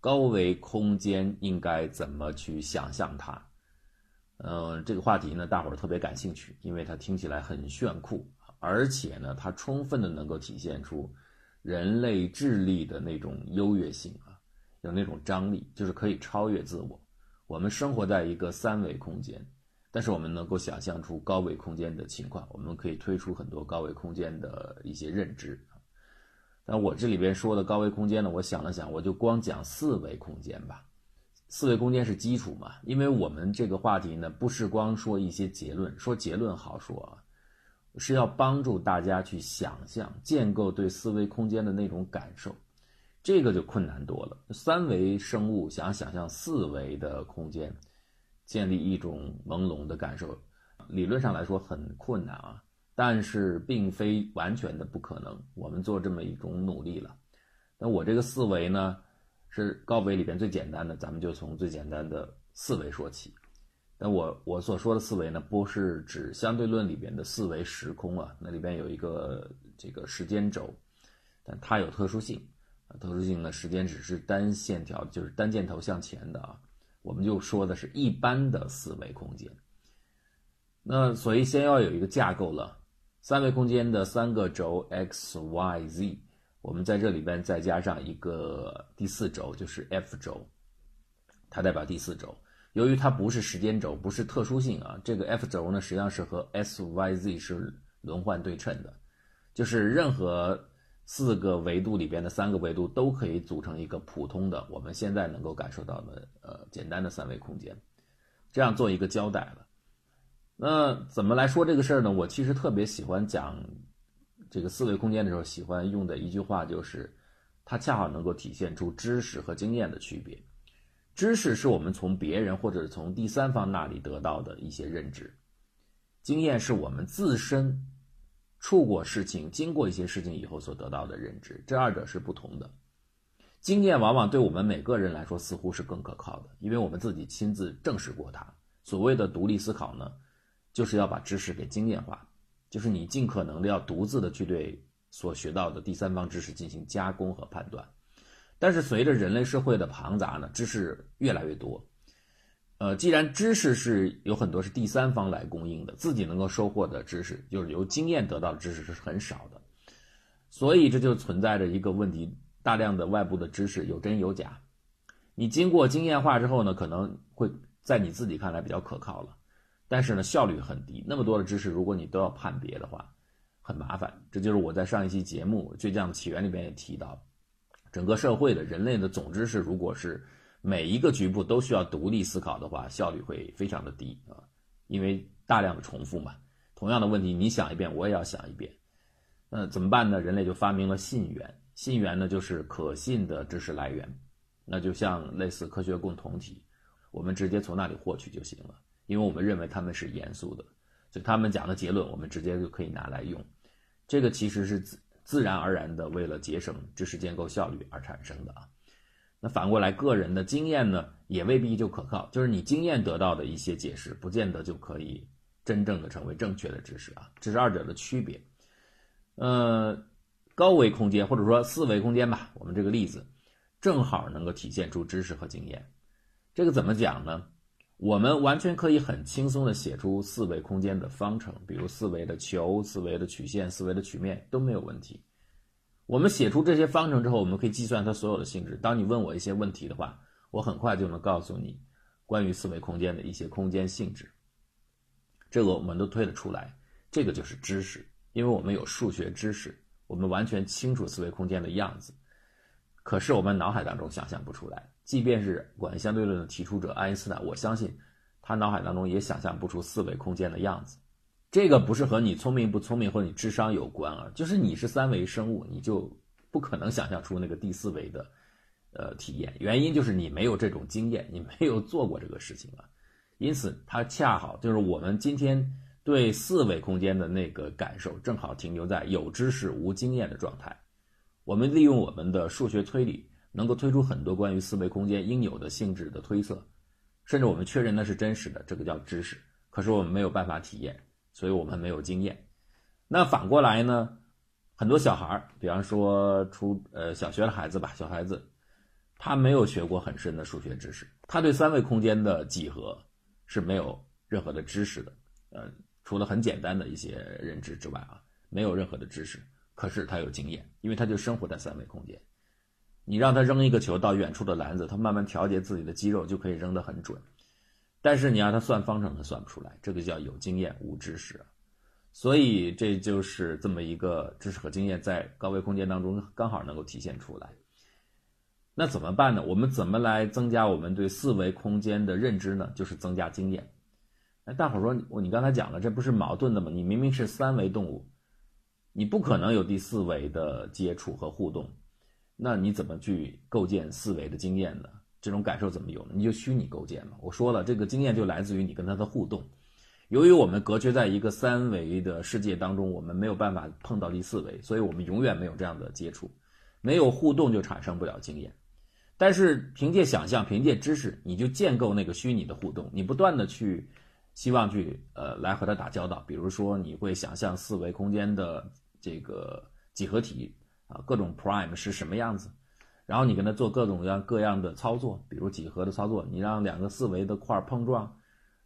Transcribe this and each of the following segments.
高维空间应该怎么去想象它？嗯，这个话题呢，大伙儿特别感兴趣，因为它听起来很炫酷，而且呢，它充分的能够体现出人类智力的那种优越性啊，有那种张力，就是可以超越自我。我们生活在一个三维空间。但是我们能够想象出高维空间的情况，我们可以推出很多高维空间的一些认知。那我这里边说的高维空间呢，我想了想，我就光讲四维空间吧。四维空间是基础嘛？因为我们这个话题呢，不是光说一些结论，说结论好说啊，是要帮助大家去想象、建构对四维空间的那种感受，这个就困难多了。三维生物想想象四维的空间。建立一种朦胧的感受，理论上来说很困难啊，但是并非完全的不可能。我们做这么一种努力了。那我这个四维呢，是高维里边最简单的，咱们就从最简单的四维说起。那我我所说的四维呢，不是指相对论里边的四维时空啊，那里边有一个这个时间轴，但它有特殊性，特殊性呢，时间只是单线条，就是单箭头向前的啊。我们就说的是一般的四维空间，那所以先要有一个架构了。三维空间的三个轴 x、y、z，我们在这里边再加上一个第四轴，就是 f 轴，它代表第四轴。由于它不是时间轴，不是特殊性啊，这个 f 轴呢实际上是和 s、y、z 是轮换对称的，就是任何。四个维度里边的三个维度都可以组成一个普通的，我们现在能够感受到的呃简单的三维空间，这样做一个交代了。那怎么来说这个事儿呢？我其实特别喜欢讲这个四维空间的时候，喜欢用的一句话就是，它恰好能够体现出知识和经验的区别。知识是我们从别人或者从第三方那里得到的一些认知，经验是我们自身。触过事情、经过一些事情以后所得到的认知，这二者是不同的。经验往往对我们每个人来说似乎是更可靠的，因为我们自己亲自证实过它。所谓的独立思考呢，就是要把知识给经验化，就是你尽可能的要独自的去对所学到的第三方知识进行加工和判断。但是随着人类社会的庞杂呢，知识越来越多。呃，既然知识是有很多是第三方来供应的，自己能够收获的知识，就是由经验得到的知识是很少的，所以这就存在着一个问题：大量的外部的知识有真有假。你经过经验化之后呢，可能会在你自己看来比较可靠了，但是呢，效率很低。那么多的知识，如果你都要判别的话，很麻烦。这就是我在上一期节目《倔强的起源》里边也提到，整个社会的人类的总知识，如果是。每一个局部都需要独立思考的话，效率会非常的低啊，因为大量的重复嘛。同样的问题，你想一遍，我也要想一遍。那怎么办呢？人类就发明了信源，信源呢就是可信的知识来源，那就像类似科学共同体，我们直接从那里获取就行了，因为我们认为他们是严肃的，所以他们讲的结论，我们直接就可以拿来用。这个其实是自自然而然的，为了节省知识建构效率而产生的啊。那反过来，个人的经验呢，也未必就可靠。就是你经验得到的一些解释，不见得就可以真正的成为正确的知识啊。这是二者的区别。呃，高维空间或者说四维空间吧，我们这个例子正好能够体现出知识和经验。这个怎么讲呢？我们完全可以很轻松的写出四维空间的方程，比如四维的球、四维的曲线、四维的曲面都没有问题。我们写出这些方程之后，我们可以计算它所有的性质。当你问我一些问题的话，我很快就能告诉你关于四维空间的一些空间性质。这个我们都推得出来，这个就是知识，因为我们有数学知识，我们完全清楚四维空间的样子。可是我们脑海当中想象不出来，即便是广义相对论的提出者爱因斯坦，我相信他脑海当中也想象不出四维空间的样子。这个不是和你聪明不聪明或者你智商有关啊，就是你是三维生物，你就不可能想象出那个第四维的，呃，体验。原因就是你没有这种经验，你没有做过这个事情啊。因此，它恰好就是我们今天对四维空间的那个感受，正好停留在有知识无经验的状态。我们利用我们的数学推理，能够推出很多关于四维空间应有的性质的推测，甚至我们确认那是真实的，这个叫知识。可是我们没有办法体验。所以我们没有经验，那反过来呢？很多小孩儿，比方说初呃小学的孩子吧，小孩子，他没有学过很深的数学知识，他对三维空间的几何是没有任何的知识的，呃，除了很简单的一些认知之外啊，没有任何的知识。可是他有经验，因为他就生活在三维空间。你让他扔一个球到远处的篮子，他慢慢调节自己的肌肉就可以扔得很准。但是你让他算方程，他算不出来。这个叫有经验无知识。所以这就是这么一个知识和经验在高维空间当中刚好能够体现出来。那怎么办呢？我们怎么来增加我们对四维空间的认知呢？就是增加经验。那大伙儿说，你刚才讲了，这不是矛盾的吗？你明明是三维动物，你不可能有第四维的接触和互动，那你怎么去构建四维的经验呢？这种感受怎么有呢？你就虚拟构建嘛。我说了，这个经验就来自于你跟他的互动。由于我们隔绝在一个三维的世界当中，我们没有办法碰到第四维，所以我们永远没有这样的接触，没有互动就产生不了经验。但是凭借想象，凭借知识，你就建构那个虚拟的互动，你不断的去希望去呃来和他打交道。比如说，你会想象四维空间的这个几何体啊，各种 prime 是什么样子，然后你跟他做各种各样各样的操作，比如几何的操作，你让两个四维的块碰撞，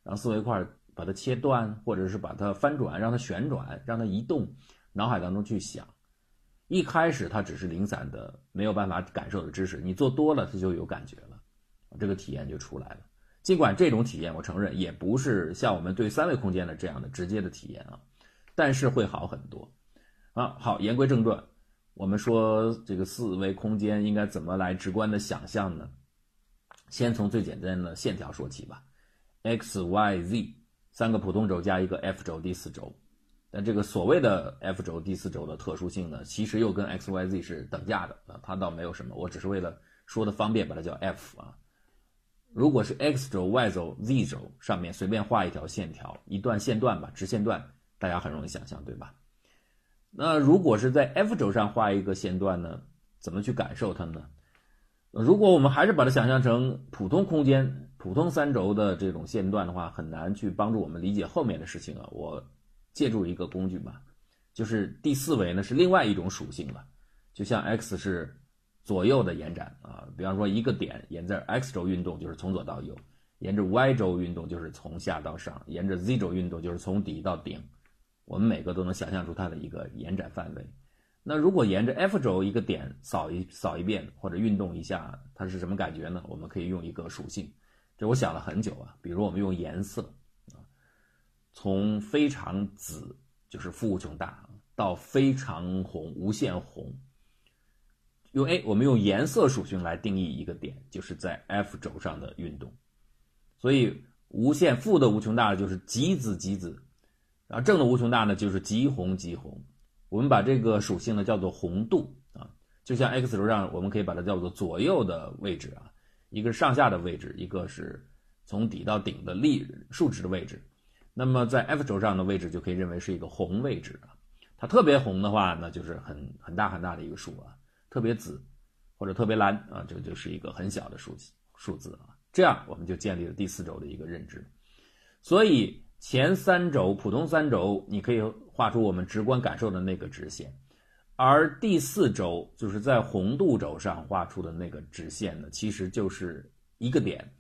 让四维块把它切断，或者是把它翻转，让它旋转，让它移动，脑海当中去想。一开始它只是零散的，没有办法感受的知识，你做多了，它就有感觉了，这个体验就出来了。尽管这种体验，我承认也不是像我们对三维空间的这样的直接的体验啊，但是会好很多啊。好，言归正传，我们说这个四维空间应该怎么来直观的想象呢？先从最简单的线条说起吧，x、y、z 三个普通轴加一个 f 轴第四轴。但这个所谓的 f 轴第四轴的特殊性呢，其实又跟 x y z 是等价的啊，它倒没有什么，我只是为了说的方便，把它叫 f 啊。如果是 x 轴、y 轴、z 轴上面随便画一条线条，一段线段吧，直线段，大家很容易想象，对吧？那如果是在 f 轴上画一个线段呢，怎么去感受它呢？如果我们还是把它想象成普通空间、普通三轴的这种线段的话，很难去帮助我们理解后面的事情啊，我。借助一个工具吧，就是第四维呢是另外一种属性了，就像 x 是左右的延展啊，比方说一个点沿着 x 轴运动就是从左到右，沿着 y 轴运动就是从下到上，沿着 z 轴运动就是从底到顶，我们每个都能想象出它的一个延展范围。那如果沿着 f 轴一个点扫一扫一遍或者运动一下，它是什么感觉呢？我们可以用一个属性，这我想了很久啊，比如我们用颜色。从非常紫就是负无穷大到非常红无限红，用 A 我们用颜色属性来定义一个点，就是在 F 轴上的运动。所以无限负的无穷大就是极紫极紫，然后正的无穷大呢就是极红极红。我们把这个属性呢叫做红度啊，就像 X 轴上我们可以把它叫做左右的位置啊，一个是上下的位置，一个是从底到顶的力数值的位置。那么在 F 轴上的位置就可以认为是一个红位置啊，它特别红的话，那就是很很大很大的一个数啊，特别紫或者特别蓝啊，这个就是一个很小的数字数字啊，这样我们就建立了第四轴的一个认知。所以前三轴普通三轴你可以画出我们直观感受的那个直线，而第四轴就是在红度轴上画出的那个直线呢，其实就是一个点。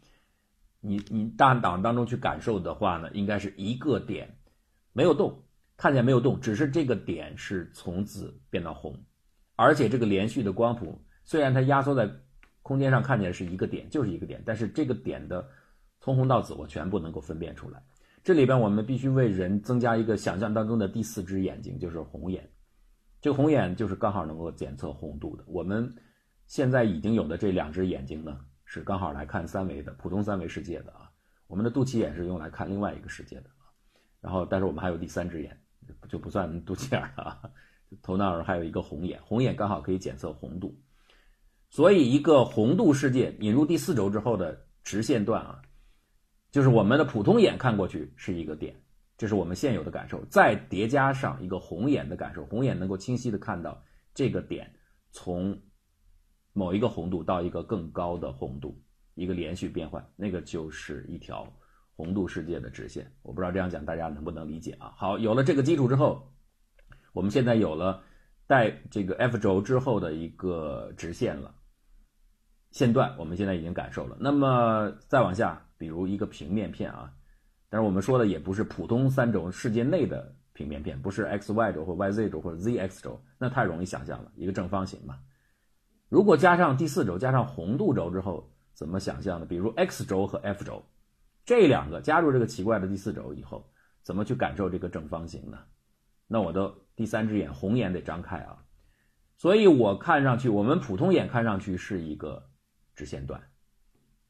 你你大脑当中去感受的话呢，应该是一个点，没有动，看见没有动，只是这个点是从紫变到红，而且这个连续的光谱虽然它压缩在空间上看见是一个点，就是一个点，但是这个点的从红到紫我全部能够分辨出来。这里边我们必须为人增加一个想象当中的第四只眼睛，就是红眼。这个红眼就是刚好能够检测红度的。我们现在已经有的这两只眼睛呢？是刚好来看三维的普通三维世界的啊，我们的肚脐眼是用来看另外一个世界的啊，然后但是我们还有第三只眼，就不算肚脐眼了啊，头那儿还有一个红眼，红眼刚好可以检测红度，所以一个红度世界引入第四轴之后的直线段啊，就是我们的普通眼看过去是一个点，这是我们现有的感受，再叠加上一个红眼的感受，红眼能够清晰的看到这个点从。某一个红度到一个更高的红度，一个连续变换，那个就是一条红度世界的直线。我不知道这样讲大家能不能理解啊？好，有了这个基础之后，我们现在有了带这个 f 轴之后的一个直线了。线段，我们现在已经感受了。那么再往下，比如一个平面片啊，但是我们说的也不是普通三轴世界内的平面片，不是 x y 轴或 y z 轴或者 z x 轴，那太容易想象了，一个正方形嘛。如果加上第四轴，加上红度轴之后，怎么想象呢？比如 x 轴和 f 轴，这两个加入这个奇怪的第四轴以后，怎么去感受这个正方形呢？那我的第三只眼红眼得张开啊，所以我看上去，我们普通眼看上去是一个直线段，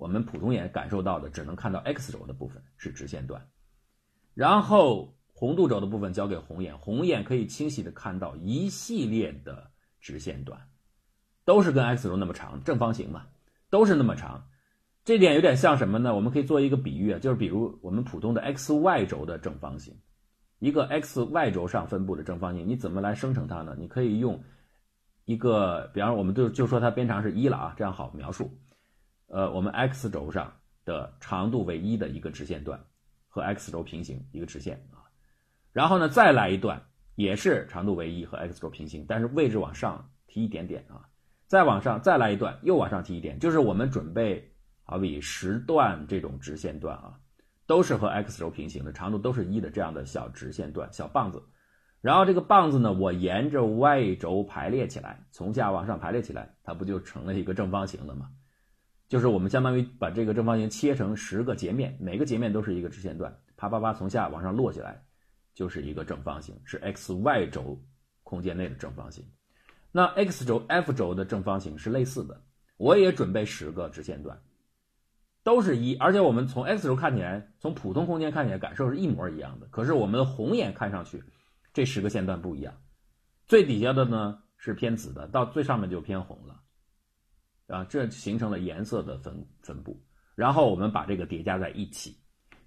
我们普通眼感受到的只能看到 x 轴的部分是直线段，然后红度轴的部分交给红眼，红眼可以清晰的看到一系列的直线段，都是跟 x 轴那么长，正方形嘛，都是那么长，这点有点像什么呢？我们可以做一个比喻啊，就是比如我们普通的 x y 轴的正方形。一个 x y 轴上分布的正方形，你怎么来生成它呢？你可以用一个，比方说，我们就就说它边长是一了啊，这样好描述。呃，我们 x 轴上的长度为一的一个直线段，和 x 轴平行一个直线啊。然后呢，再来一段，也是长度为一和 x 轴平行，但是位置往上提一点点啊。再往上再来一段，又往上提一点，就是我们准备好比十段这种直线段啊。都是和 x 轴平行的，长度都是一的这样的小直线段、小棒子，然后这个棒子呢，我沿着 y 轴排列起来，从下往上排列起来，它不就成了一个正方形了吗？就是我们相当于把这个正方形切成十个截面，每个截面都是一个直线段，啪啪啪从下往上摞起来，就是一个正方形，是 x y 轴空间内的正方形。那 x 轴、f 轴的正方形是类似的，我也准备十个直线段。都是一，而且我们从 x 轴看起来，从普通空间看起来感受是一模一样的。可是我们的红眼看上去，这十个线段不一样，最底下的呢是偏紫的，到最上面就偏红了，啊，这形成了颜色的分分布。然后我们把这个叠加在一起，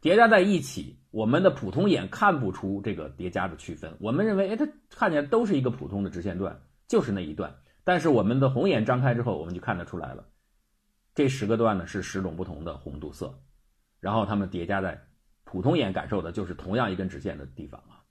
叠加在一起，我们的普通眼看不出这个叠加的区分，我们认为，哎，它看起来都是一个普通的直线段，就是那一段。但是我们的红眼张开之后，我们就看得出来了。这十个段呢是十种不同的红度色，然后它们叠加在普通眼感受的就是同样一根直线的地方啊，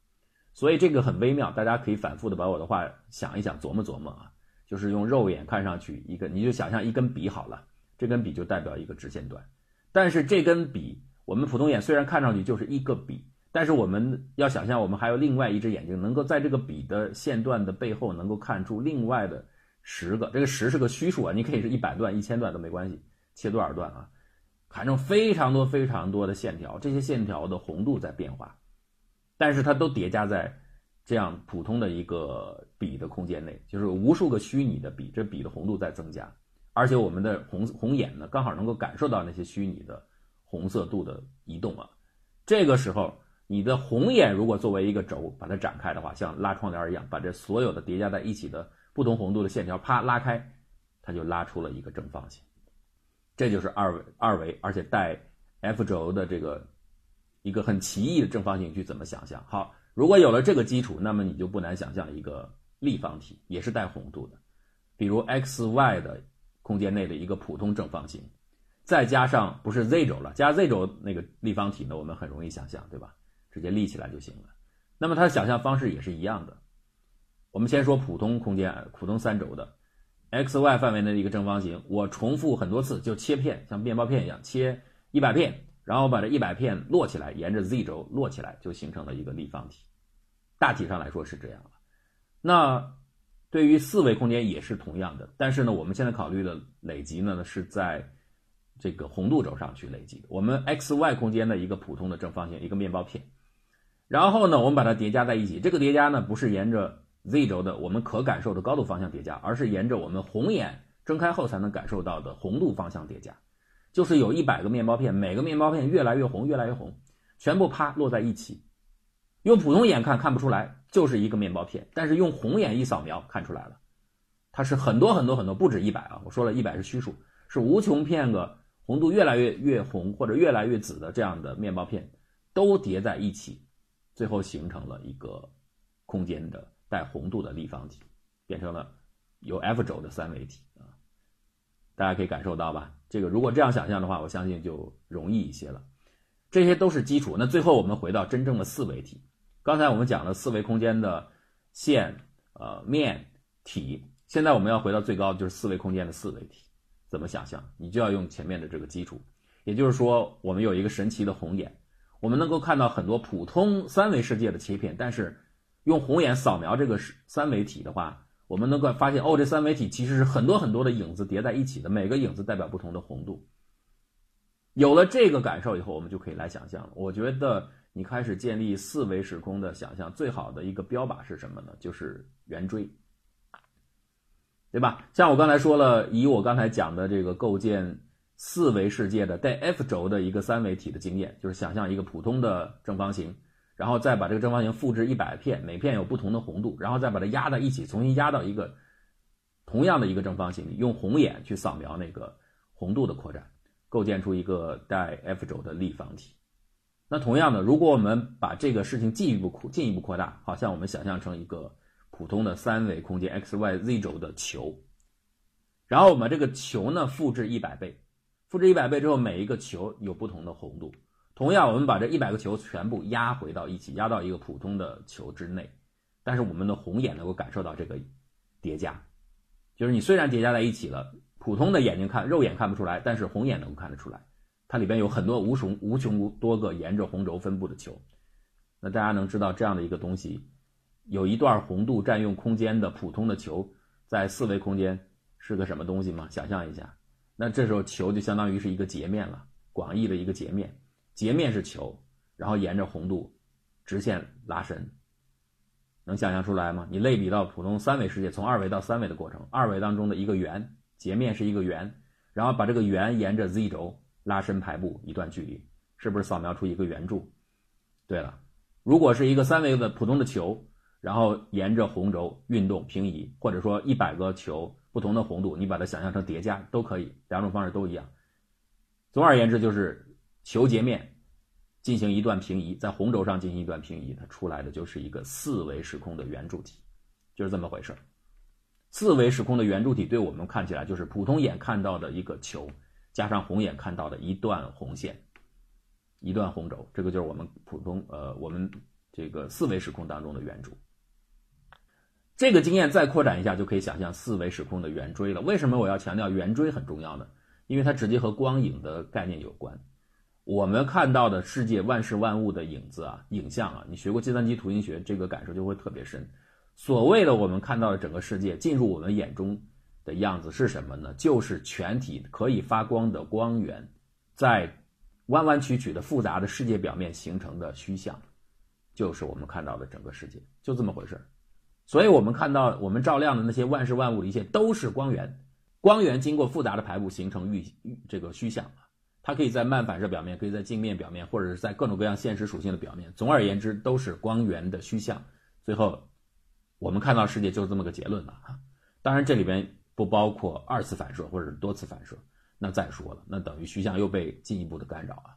所以这个很微妙，大家可以反复的把我的话想一想，琢磨琢磨啊，就是用肉眼看上去一个，你就想象一根笔好了，这根笔就代表一个直线段，但是这根笔我们普通眼虽然看上去就是一个笔，但是我们要想象我们还有另外一只眼睛，能够在这个笔的线段的背后能够看出另外的。十个，这个十是个虚数啊，你可以是一百段、一千段都没关系，切多少段啊？反正非常多、非常多的线条，这些线条的红度在变化，但是它都叠加在这样普通的一个笔的空间内，就是无数个虚拟的笔，这笔的红度在增加，而且我们的红红眼呢，刚好能够感受到那些虚拟的红色度的移动啊。这个时候，你的红眼如果作为一个轴把它展开的话，像拉窗帘一样，把这所有的叠加在一起的。不同红度的线条，啪拉开，它就拉出了一个正方形。这就是二维二维，而且带 f 轴的这个一个很奇异的正方形，去怎么想象？好，如果有了这个基础，那么你就不难想象一个立方体，也是带红度的，比如 x y 的空间内的一个普通正方形，再加上不是 z 轴了，加 z 轴那个立方体呢，我们很容易想象，对吧？直接立起来就行了。那么它的想象方式也是一样的。我们先说普通空间，普通三轴的 x y 范围内的一个正方形，我重复很多次就切片，像面包片一样切一百片，然后把这一百片摞起来，沿着 z 轴摞起来，就形成了一个立方体。大体上来说是这样那对于四维空间也是同样的，但是呢，我们现在考虑的累积呢是在这个红度轴上去累积的。我们 x y 空间的一个普通的正方形，一个面包片，然后呢，我们把它叠加在一起。这个叠加呢不是沿着 z 轴的我们可感受的高度方向叠加，而是沿着我们红眼睁开后才能感受到的红度方向叠加，就是有一百个面包片，每个面包片越来越红，越来越红，全部啪落在一起。用普通眼看看不出来，就是一个面包片，但是用红眼一扫描看出来了，它是很多很多很多，不止一百啊！我说了一百是虚数，是无穷片个红度越来越越红或者越来越紫的这样的面包片都叠在一起，最后形成了一个空间的。带红度的立方体变成了有 f 轴的三维体啊，大家可以感受到吧？这个如果这样想象的话，我相信就容易一些了。这些都是基础。那最后我们回到真正的四维体。刚才我们讲了四维空间的线、呃面、体，现在我们要回到最高，就是四维空间的四维体。怎么想象？你就要用前面的这个基础，也就是说，我们有一个神奇的红眼，我们能够看到很多普通三维世界的切片，但是用红眼扫描这个三维体的话，我们能够发现，哦，这三维体其实是很多很多的影子叠在一起的，每个影子代表不同的红度。有了这个感受以后，我们就可以来想象了。我觉得你开始建立四维时空的想象，最好的一个标靶是什么呢？就是圆锥。对吧？像我刚才说了，以我刚才讲的这个构建四维世界的带 F 轴的一个三维体的经验，就是想象一个普通的正方形，然后再把这个正方形复制一百片，每片有不同的红度，然后再把它压在一起，重新压到一个同样的一个正方形里，用红眼去扫描那个红度的扩展，构建出一个带 F 轴的立方体。那同样的，如果我们把这个事情进一步扩进一步扩大，好像我们想象成一个。普通的三维空间 x y z 轴的球，然后我们这个球呢复制一百倍，复制一百倍之后，每一个球有不同的红度。同样，我们把这一百个球全部压回到一起，压到一个普通的球之内，但是我们的红眼能够感受到这个叠加，就是你虽然叠加在一起了，普通的眼睛看肉眼看不出来，但是红眼能够看得出来，它里边有很多无穷无穷多个沿着红轴分布的球。那大家能知道这样的一个东西？有一段红度占用空间的普通的球，在四维空间是个什么东西吗？想象一下，那这时候球就相当于是一个截面了，广义的一个截面，截面是球，然后沿着红度直线拉伸，能想象出来吗？你类比到普通三维世界，从二维到三维的过程，二维当中的一个圆，截面是一个圆，然后把这个圆沿着 z 轴拉伸排布一段距离，是不是扫描出一个圆柱？对了，如果是一个三维的普通的球。然后沿着红轴运动平移，或者说一百个球不同的红度，你把它想象成叠加都可以，两种方式都一样。总而言之，就是球截面进行一段平移，在红轴上进行一段平移，它出来的就是一个四维时空的圆柱体，就是这么回事四维时空的圆柱体对我们看起来就是普通眼看到的一个球，加上红眼看到的一段红线，一段红轴，这个就是我们普通呃我们这个四维时空当中的圆柱。这个经验再扩展一下，就可以想象四维时空的圆锥了。为什么我要强调圆锥很重要呢？因为它直接和光影的概念有关。我们看到的世界万事万物的影子啊，影像啊，你学过计算机图形学，这个感受就会特别深。所谓的我们看到的整个世界进入我们眼中的样子是什么呢？就是全体可以发光的光源，在弯弯曲曲的复杂的世界表面形成的虚像，就是我们看到的整个世界，就这么回事儿。所以，我们看到我们照亮的那些万事万物的一切都是光源，光源经过复杂的排布形成预这个虚像它可以在漫反射表面，可以在镜面表面，或者是在各种各样现实属性的表面。总而言之，都是光源的虚像。最后，我们看到世界就是这么个结论了啊！当然，这里边不包括二次反射或者是多次反射。那再说了，那等于虚像又被进一步的干扰啊！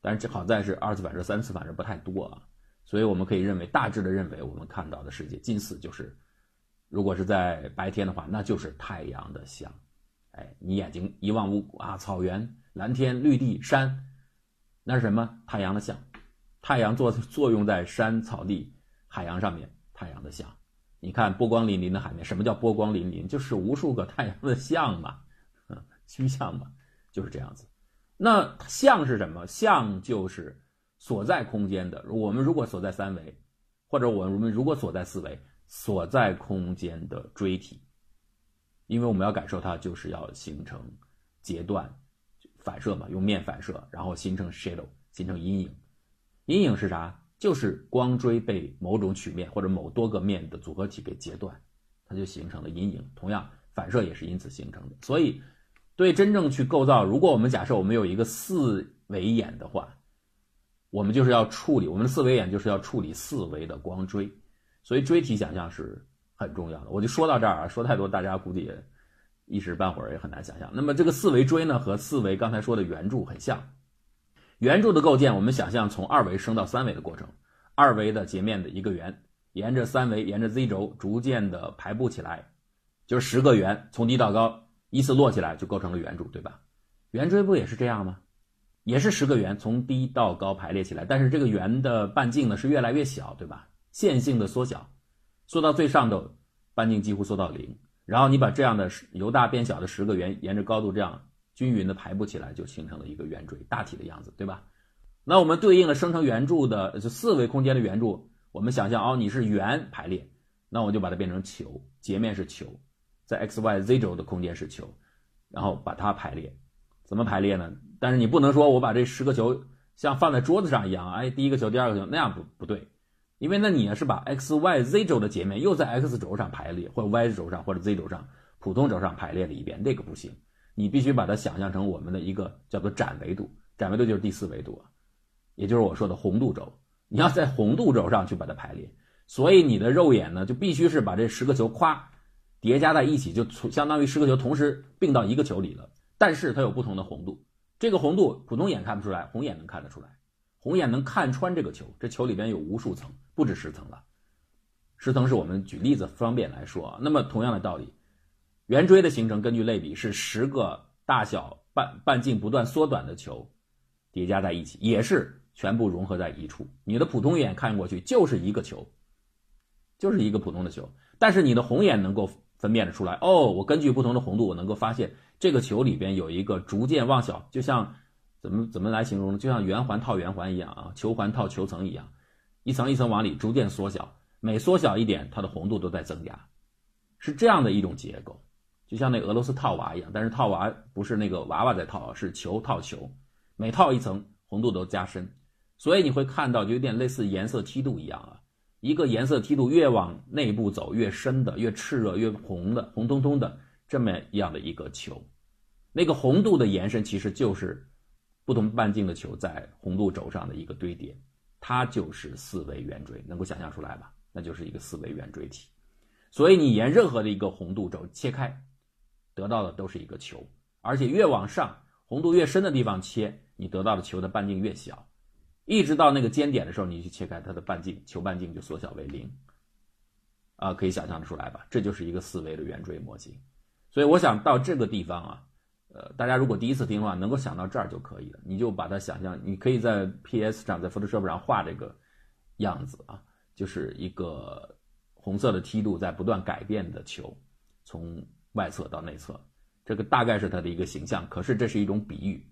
但是这好在是二次反射、三次反射不太多啊。所以我们可以认为，大致的认为，我们看到的世界近似就是，如果是在白天的话，那就是太阳的像。哎，你眼睛一望无啊，草原、蓝天、绿地、山，那是什么？太阳的像。太阳作作用在山、草地、海洋上面，太阳的像。你看波光粼粼的海面，什么叫波光粼粼？就是无数个太阳的像嘛，虚像嘛，就是这样子。那像是什么？像就是。所在空间的，我们如果所在三维，或者我们如果所在四维，所在空间的锥体，因为我们要感受它，就是要形成截断反射嘛，用面反射，然后形成 shadow，形成阴影。阴影是啥？就是光锥被某种曲面或者某多个面的组合体给截断，它就形成了阴影。同样，反射也是因此形成的。所以，对真正去构造，如果我们假设我们有一个四维眼的话。我们就是要处理我们的四维眼，就是要处理四维的光锥，所以锥体想象是很重要的。我就说到这儿啊，说太多大家估计也一时半会儿也很难想象。那么这个四维锥呢，和四维刚才说的圆柱很像。圆柱的构建，我们想象从二维升到三维的过程，二维的截面的一个圆，沿着三维，沿着 z 轴逐渐的排布起来，就是十个圆从低到高依次摞起来，就构成了圆柱，对吧？圆锥不也是这样吗？也是十个圆从低到高排列起来，但是这个圆的半径呢是越来越小，对吧？线性的缩小，缩到最上头，半径几乎缩到零。然后你把这样的由大变小的十个圆沿着高度这样均匀的排布起来，就形成了一个圆锥大体的样子，对吧？那我们对应了生成圆柱的就四维空间的圆柱，我们想象哦，你是圆排列，那我就把它变成球，截面是球，在 x y z 轴的空间是球，然后把它排列，怎么排列呢？但是你不能说我把这十个球像放在桌子上一样，哎，第一个球，第二个球那样不不对。因为那你呢是把 x y z 轴的截面又在 x 轴上排列，或 y 轴上或者 z 轴上普通轴上排列了一遍，那个不行。你必须把它想象成我们的一个叫做展维度，展维度就是第四维度啊，也就是我说的红度轴。你要在红度轴上去把它排列，所以你的肉眼呢就必须是把这十个球夸叠加在一起，就相当于十个球同时并到一个球里了。但是它有不同的红度，这个红度普通眼看不出来，红眼能看得出来。红眼能看穿这个球，这球里边有无数层，不止十层了。十层是我们举例子方便来说啊。那么同样的道理，圆锥的形成根据类比是十个大小半半径不断缩短的球叠加在一起，也是全部融合在一处。你的普通眼看过去就是一个球，就是一个普通的球，但是你的红眼能够分辨得出来。哦，我根据不同的红度，我能够发现这个球里边有一个逐渐往小，就像。怎么怎么来形容呢？就像圆环套圆环一样啊，球环套球层一样，一层一层往里逐渐缩小，每缩小一点，它的红度都在增加，是这样的一种结构，就像那俄罗斯套娃一样，但是套娃不是那个娃娃在套，是球套球，每套一层红度都加深，所以你会看到就有点类似颜色梯度一样啊，一个颜色梯度越往内部走越深的，越炽热越红的红彤彤的这么样的一个球，那个红度的延伸其实就是。不同半径的球在红度轴上的一个堆叠，它就是四维圆锥，能够想象出来吧？那就是一个四维圆锥体。所以你沿任何的一个红度轴切开，得到的都是一个球，而且越往上，红度越深的地方切，你得到的球的半径越小，一直到那个尖点的时候，你去切开它的半径，球半径就缩小为零。啊，可以想象的出来吧？这就是一个四维的圆锥模型。所以我想到这个地方啊。呃，大家如果第一次听的话，能够想到这儿就可以了。你就把它想象，你可以在 PS 上，在 Photoshop 上画这个样子啊，就是一个红色的梯度在不断改变的球，从外侧到内侧，这个大概是它的一个形象。可是这是一种比喻，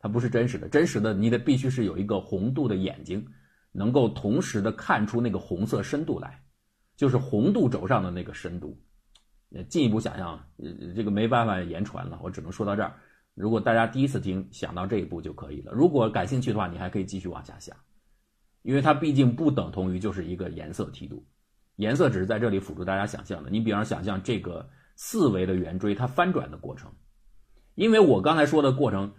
它不是真实的。真实的，你得必须是有一个红度的眼睛，能够同时的看出那个红色深度来，就是红度轴上的那个深度。进一步想象，呃，这个没办法言传了，我只能说到这儿。如果大家第一次听，想到这一步就可以了。如果感兴趣的话，你还可以继续往下想，因为它毕竟不等同于就是一个颜色梯度，颜色只是在这里辅助大家想象的。你比方想象这个四维的圆锥它翻转的过程，因为我刚才说的过程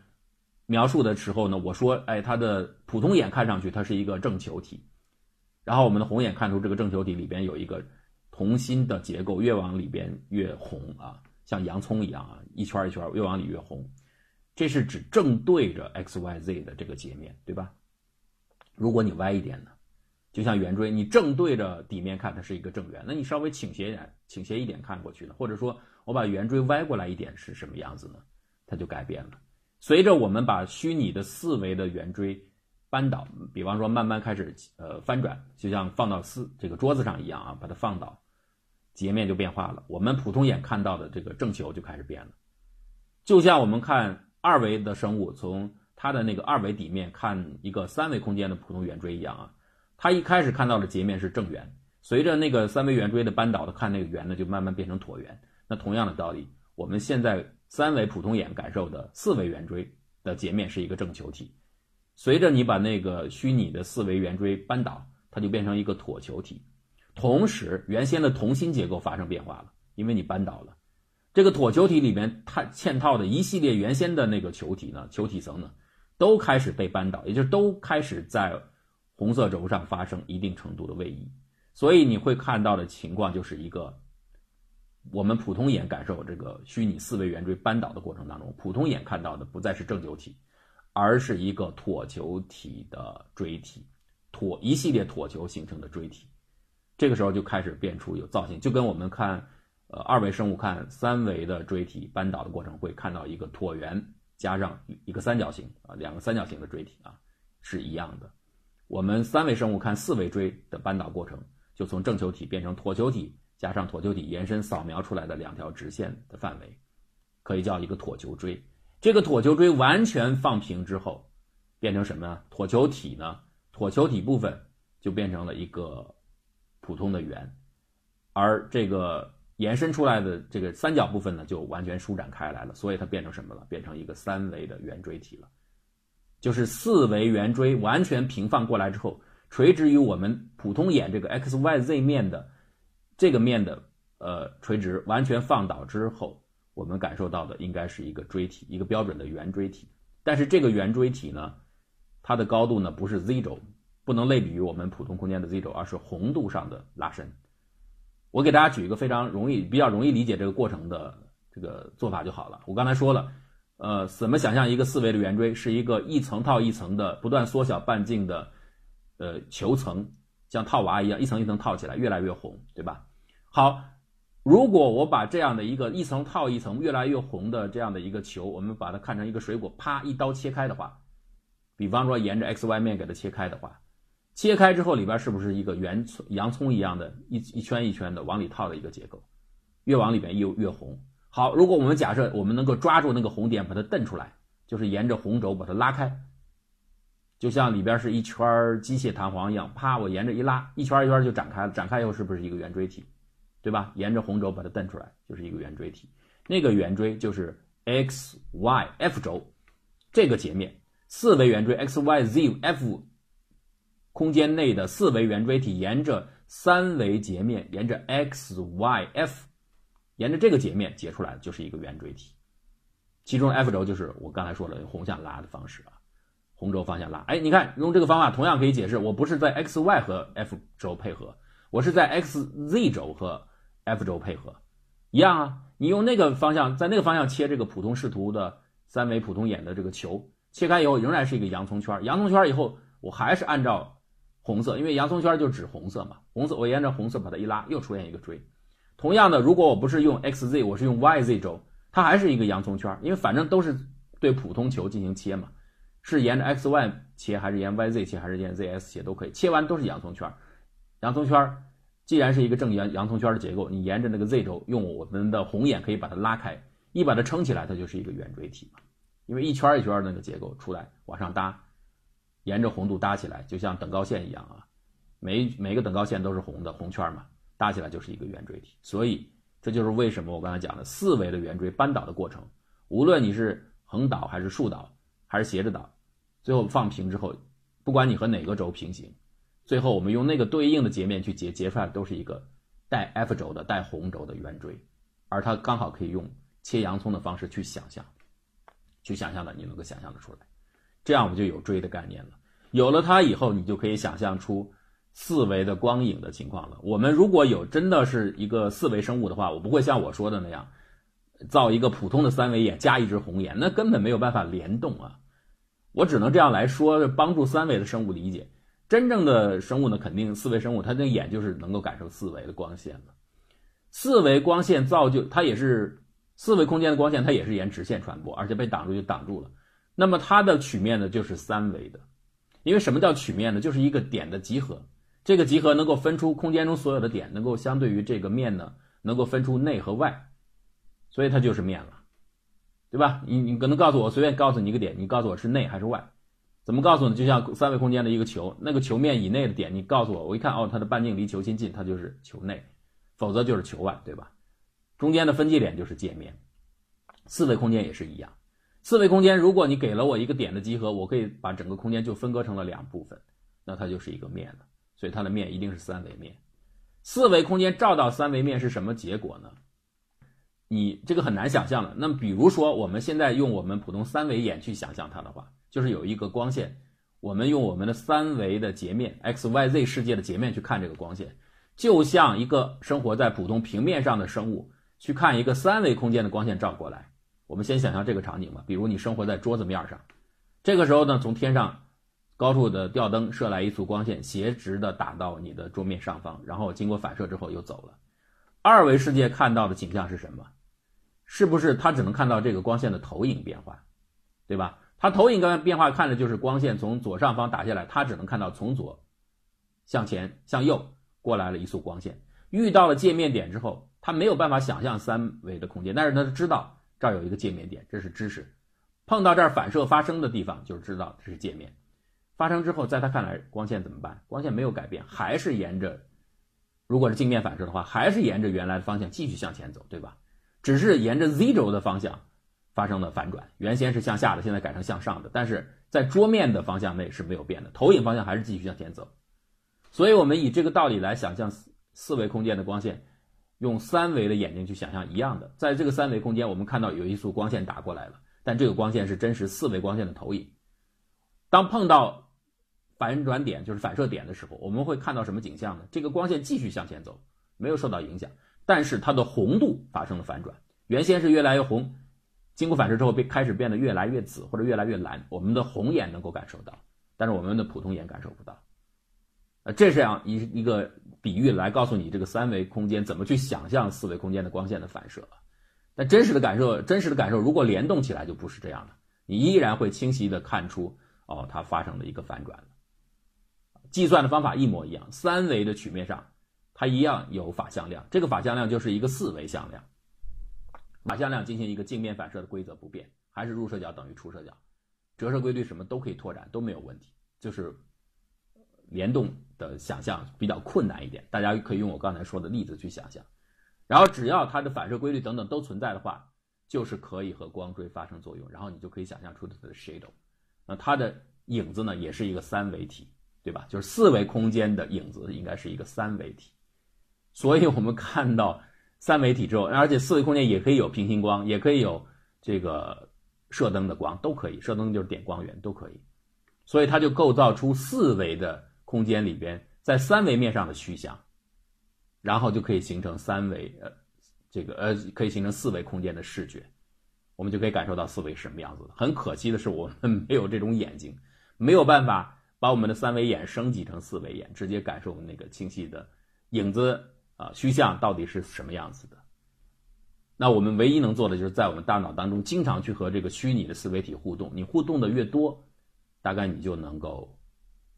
描述的时候呢，我说，哎，它的普通眼看上去它是一个正球体，然后我们的红眼看出这个正球体里边有一个。红心的结构越往里边越红啊，像洋葱一样啊，一圈一圈越往里越红。这是指正对着 x y z 的这个截面，对吧？如果你歪一点呢，就像圆锥，你正对着底面看，它是一个正圆。那你稍微倾斜一点，倾斜一点看过去呢，或者说我把圆锥歪过来一点，是什么样子呢？它就改变了。随着我们把虚拟的四维的圆锥扳倒，比方说慢慢开始呃翻转，就像放到四这个桌子上一样啊，把它放倒。截面就变化了，我们普通眼看到的这个正球就开始变了，就像我们看二维的生物，从它的那个二维底面看一个三维空间的普通圆锥一样啊，它一开始看到的截面是正圆，随着那个三维圆锥的扳倒，的看那个圆呢就慢慢变成椭圆。那同样的道理，我们现在三维普通眼感受的四维圆锥的截面是一个正球体，随着你把那个虚拟的四维圆锥扳倒，它就变成一个椭球体。同时，原先的同心结构发生变化了，因为你扳倒了这个椭球体里面它嵌套的一系列原先的那个球体呢，球体层呢，都开始被扳倒，也就是都开始在红色轴上发生一定程度的位移，所以你会看到的情况就是一个我们普通眼感受这个虚拟四维圆锥扳倒的过程当中，普通眼看到的不再是正球体，而是一个椭球体的锥体，椭一系列椭球形成的锥体。这个时候就开始变出有造型，就跟我们看，呃，二维生物看三维的锥体扳倒的过程，会看到一个椭圆加上一个三角形啊，两个三角形的锥体啊，是一样的。我们三维生物看四维锥的扳倒过程，就从正球体变成椭球体加上椭球体延伸扫描出来的两条直线的范围，可以叫一个椭球锥。这个椭球锥完全放平之后，变成什么呢？椭球体呢？椭球体部分就变成了一个普通的圆，而这个延伸出来的这个三角部分呢，就完全舒展开来了，所以它变成什么了？变成一个三维的圆锥体了。就是四维圆锥完全平放过来之后，垂直于我们普通眼这个 x y z 面的这个面的呃垂直完全放倒之后，我们感受到的应该是一个锥体，一个标准的圆锥体。但是这个圆锥体呢，它的高度呢不是 z 轴，不能类比于我们普通空间的 z 轴，而是红度上的拉伸。我给大家举一个非常容易、比较容易理解这个过程的这个做法就好了。我刚才说了。呃，怎么想象一个四维的圆锥是一个一层套一层的不断缩小半径的，呃，球层，像套娃一样一层一层套起来，越来越红，对吧？好，如果我把这样的一个一层套一层越来越红的这样的一个球，我们把它看成一个水果，啪一刀切开的话，比方说沿着 x y 面给它切开的话，切开之后里边是不是一个圆葱洋葱一样的一一圈一圈的往里套的一个结构？越往里边越越红。好，如果我们假设我们能够抓住那个红点，把它瞪出来，就是沿着红轴把它拉开，就像里边是一圈机械弹簧一样，啪，我沿着一拉，一圈一圈就展开了。展开以后是不是一个圆锥体？对吧？沿着红轴把它蹬出来，就是一个圆锥体。那个圆锥就是 x y f 轴这个截面，四维圆锥 x y z f 空间内的四维圆锥体，沿着三维截面，沿着 x y f。沿着这个截面截出来就是一个圆锥体，其中 F 轴就是我刚才说的红向拉的方式啊，红轴方向拉。哎，你看用这个方法同样可以解释，我不是在 X Y 和 F 轴配合，我是在 X Z 轴和 F 轴配合，一样啊。你用那个方向在那个方向切这个普通视图的三维普通眼的这个球，切开以后仍然是一个洋葱圈，洋葱圈以后我还是按照红色，因为洋葱圈就指红色嘛，红色我沿着红色把它一拉，又出现一个锥。同样的，如果我不是用 x z，我是用 y z 轴，它还是一个洋葱圈，因为反正都是对普通球进行切嘛，是沿着 x y 切还是沿 y z 切还是沿 z s 切都可以，切完都是洋葱圈。洋葱圈既然是一个正圆洋葱圈的结构，你沿着那个 z 轴，用我们的红眼可以把它拉开，一把它撑起来，它就是一个圆锥体嘛。因为一圈一圈的那个结构出来往上搭，沿着红度搭起来，就像等高线一样啊，每每个等高线都是红的红圈嘛。搭起来就是一个圆锥体，所以这就是为什么我刚才讲的四维的圆锥扳倒的过程，无论你是横倒还是竖倒还是斜着倒，最后放平之后，不管你和哪个轴平行，最后我们用那个对应的截面去截截出来都是一个带 F 轴的带红轴的圆锥，而它刚好可以用切洋葱的方式去想象，去想象的你能够想象的出来，这样我们就有锥的概念了。有了它以后，你就可以想象出。四维的光影的情况了。我们如果有真的是一个四维生物的话，我不会像我说的那样，造一个普通的三维眼加一只红眼，那根本没有办法联动啊。我只能这样来说，帮助三维的生物理解。真正的生物呢，肯定四维生物，它的眼就是能够感受四维的光线的。四维光线造就它也是四维空间的光线，它也是沿直线传播，而且被挡住就挡住了。那么它的曲面呢，就是三维的。因为什么叫曲面呢？就是一个点的集合。这个集合能够分出空间中所有的点，能够相对于这个面呢，能够分出内和外，所以它就是面了，对吧？你你可能告诉我，随便告诉你一个点，你告诉我是内还是外？怎么告诉呢？就像三维空间的一个球，那个球面以内的点，你告诉我，我一看哦，它的半径离球心近，它就是球内，否则就是球外，对吧？中间的分界点就是界面。四维空间也是一样，四维空间如果你给了我一个点的集合，我可以把整个空间就分割成了两部分，那它就是一个面了。所以它的面一定是三维面，四维空间照到三维面是什么结果呢？你这个很难想象的。那么比如说我们现在用我们普通三维眼去想象它的话，就是有一个光线，我们用我们的三维的截面 x y z 世界的截面去看这个光线，就像一个生活在普通平面上的生物去看一个三维空间的光线照过来。我们先想象这个场景吧，比如你生活在桌子面上，这个时候呢，从天上。高处的吊灯射来一束光线，斜直的打到你的桌面上方，然后经过反射之后又走了。二维世界看到的景象是什么？是不是他只能看到这个光线的投影变化，对吧？他投影跟变化看的就是光线从左上方打下来，他只能看到从左向前向右过来了一束光线。遇到了界面点之后，他没有办法想象三维的空间，但是他知道这儿有一个界面点，这是知识。碰到这儿反射发生的地方，就知道这是界面。发生之后，在他看来，光线怎么办？光线没有改变，还是沿着，如果是镜面反射的话，还是沿着原来的方向继续向前走，对吧？只是沿着 z 轴的方向发生了反转，原先是向下的，现在改成向上的，但是在桌面的方向内是没有变的，投影方向还是继续向前走。所以，我们以这个道理来想象四。四维空间的光线，用三维的眼睛去想象一样的，在这个三维空间，我们看到有一束光线打过来了，但这个光线是真实四维光线的投影。当碰到反转点，就是反射点的时候，我们会看到什么景象呢？这个光线继续向前走，没有受到影响，但是它的红度发生了反转，原先是越来越红，经过反射之后被开始变得越来越紫或者越来越蓝，我们的红眼能够感受到，但是我们的普通眼感受不到。呃，这是样一一个。比喻来告诉你这个三维空间怎么去想象四维空间的光线的反射，但真实的感受，真实的感受如果联动起来就不是这样的，你依然会清晰的看出哦，它发生了一个反转。计算的方法一模一样，三维的曲面上它一样有法向量，这个法向量就是一个四维向量，法向量进行一个镜面反射的规则不变，还是入射角等于出射角，折射规律什么都可以拓展都没有问题，就是。联动的想象比较困难一点，大家可以用我刚才说的例子去想象。然后只要它的反射规律等等都存在的话，就是可以和光锥发生作用，然后你就可以想象出它的 shadow。那它的影子呢，也是一个三维体，对吧？就是四维空间的影子应该是一个三维体。所以我们看到三维体之后，而且四维空间也可以有平行光，也可以有这个射灯的光，都可以。射灯就是点光源，都可以。所以它就构造出四维的。空间里边，在三维面上的虚像，然后就可以形成三维呃，这个呃，可以形成四维空间的视觉，我们就可以感受到四维什么样子的。很可惜的是，我们没有这种眼睛，没有办法把我们的三维眼升级成四维眼，直接感受那个清晰的影子啊虚像到底是什么样子的。那我们唯一能做的，就是在我们大脑当中经常去和这个虚拟的四维体互动。你互动的越多，大概你就能够。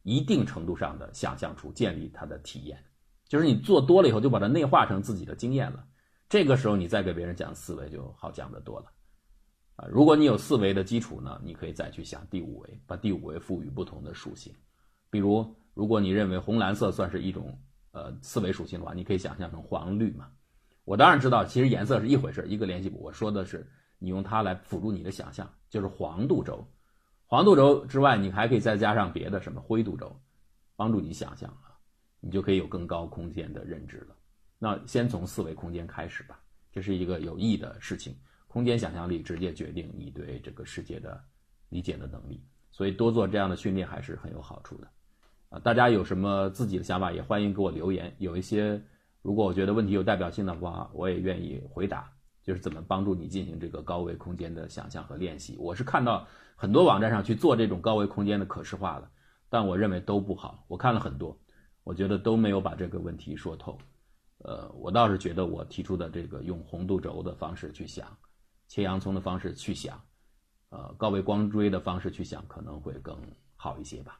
一定程度上的想象出建立它的体验，就是你做多了以后就把它内化成自己的经验了。这个时候你再给别人讲四维就好讲得多了啊！如果你有四维的基础呢，你可以再去想第五维，把第五维赋予不同的属性。比如，如果你认为红蓝色算是一种呃四维属性的话，你可以想象成黄绿嘛。我当然知道，其实颜色是一回事，一个联系部。我说的是你用它来辅助你的想象，就是黄度轴。黄度轴之外，你还可以再加上别的什么灰度轴，帮助你想象啊，你就可以有更高空间的认知了。那先从四维空间开始吧，这是一个有益的事情。空间想象力直接决定你对这个世界的理解的能力，所以多做这样的训练还是很有好处的。啊，大家有什么自己的想法，也欢迎给我留言。有一些如果我觉得问题有代表性的话，我也愿意回答。就是怎么帮助你进行这个高维空间的想象和练习。我是看到很多网站上去做这种高维空间的可视化的，但我认为都不好。我看了很多，我觉得都没有把这个问题说透。呃，我倒是觉得我提出的这个用红度轴的方式去想，切洋葱的方式去想，呃，高维光锥的方式去想，可能会更好一些吧。